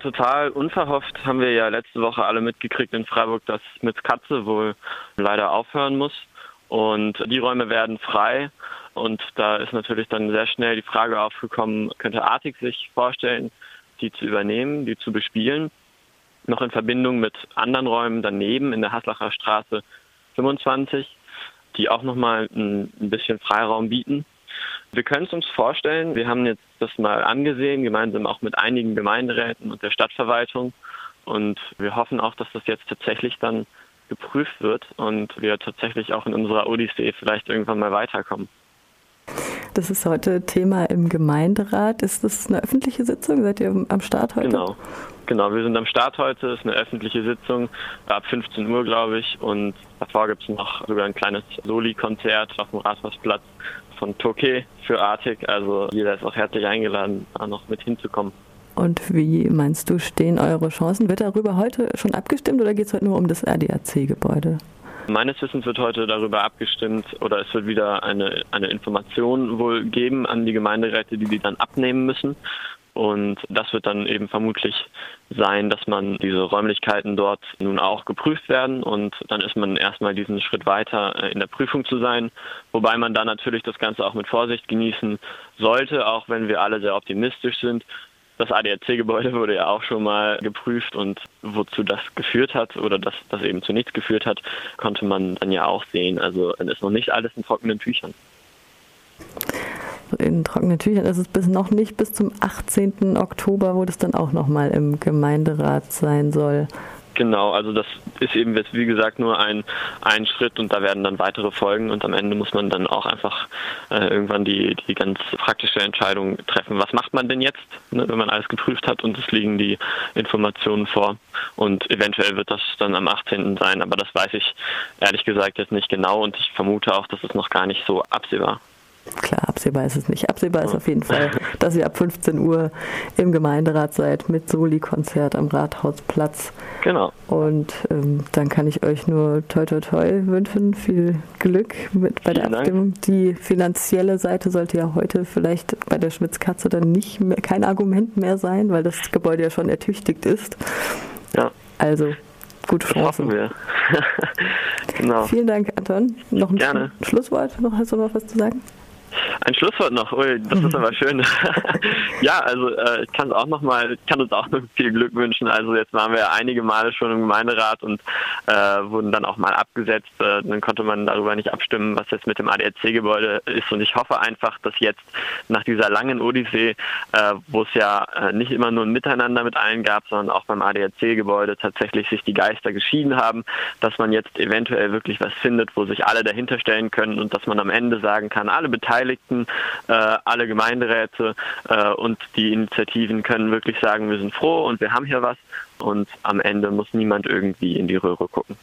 Total unverhofft haben wir ja letzte Woche alle mitgekriegt in Freiburg, dass Smiths Katze wohl leider aufhören muss. Und die Räume werden frei. Und da ist natürlich dann sehr schnell die Frage aufgekommen, könnte Artig sich vorstellen, die zu übernehmen, die zu bespielen. Noch in Verbindung mit anderen Räumen daneben in der Haslacher Straße 25, die auch nochmal ein bisschen Freiraum bieten. Wir können es uns vorstellen. Wir haben jetzt das mal angesehen, gemeinsam auch mit einigen Gemeinderäten und der Stadtverwaltung. Und wir hoffen auch, dass das jetzt tatsächlich dann geprüft wird und wir tatsächlich auch in unserer Odyssee vielleicht irgendwann mal weiterkommen. Das ist heute Thema im Gemeinderat. Ist das eine öffentliche Sitzung? Seid ihr am Start heute? Genau. Genau, wir sind am Start heute. Es ist eine öffentliche Sitzung ab 15 Uhr, glaube ich. Und davor gibt es noch sogar ein kleines Soli-Konzert auf dem Rathausplatz von Toke für Artig. Also jeder ist auch herzlich eingeladen, da noch mit hinzukommen. Und wie meinst du, stehen eure Chancen? Wird darüber heute schon abgestimmt oder geht es heute nur um das RDAC-Gebäude? Meines Wissens wird heute darüber abgestimmt oder es wird wieder eine, eine Information wohl geben an die Gemeinderäte, die die dann abnehmen müssen. Und das wird dann eben vermutlich sein, dass man diese Räumlichkeiten dort nun auch geprüft werden und dann ist man erstmal diesen Schritt weiter äh, in der Prüfung zu sein, wobei man dann natürlich das Ganze auch mit Vorsicht genießen sollte, auch wenn wir alle sehr optimistisch sind. Das ADAC-Gebäude wurde ja auch schon mal geprüft und wozu das geführt hat oder dass das eben zu nichts geführt hat, konnte man dann ja auch sehen. Also dann ist noch nicht alles in trockenen Tüchern in trockenen Tüchern ist es bis noch nicht bis zum 18. Oktober, wo das dann auch nochmal im Gemeinderat sein soll. Genau, also das ist eben jetzt wie gesagt nur ein, ein Schritt und da werden dann weitere Folgen und am Ende muss man dann auch einfach äh, irgendwann die, die ganz praktische Entscheidung treffen. Was macht man denn jetzt, ne, wenn man alles geprüft hat und es liegen die Informationen vor und eventuell wird das dann am 18. sein, aber das weiß ich ehrlich gesagt jetzt nicht genau und ich vermute auch, dass es noch gar nicht so absehbar Klar, absehbar ist es nicht. Absehbar ist auf jeden Fall, dass ihr ab 15 Uhr im Gemeinderat seid mit Soli-Konzert am Rathausplatz. Genau. Und ähm, dann kann ich euch nur toi toi toi wünschen. Viel Glück mit bei Vielen der Abstimmung. Dank. Die finanzielle Seite sollte ja heute vielleicht bei der Schmitzkatze dann nicht mehr, kein Argument mehr sein, weil das Gebäude ja schon ertüchtigt ist. Ja. Also gute Chancen. wir. genau. Vielen Dank, Anton. Noch ein Gerne. Schlusswort? Noch, hast du noch was zu sagen? Ein Schlusswort noch, Ui, das ist aber schön. ja, also äh, ich kann es auch noch mal, ich kann uns auch noch viel Glück wünschen. Also jetzt waren wir einige Male schon im Gemeinderat und äh, wurden dann auch mal abgesetzt. Äh, dann konnte man darüber nicht abstimmen, was jetzt mit dem ADAC-Gebäude ist. Und ich hoffe einfach, dass jetzt nach dieser langen Odyssee, äh, wo es ja äh, nicht immer nur ein Miteinander mit allen gab, sondern auch beim ADAC-Gebäude tatsächlich sich die Geister geschieden haben, dass man jetzt eventuell wirklich was findet, wo sich alle dahinter stellen können und dass man am Ende sagen kann, alle Beteiligten Beteiligten, äh, alle Gemeinderäte äh, und die Initiativen können wirklich sagen, wir sind froh und wir haben hier was und am Ende muss niemand irgendwie in die Röhre gucken.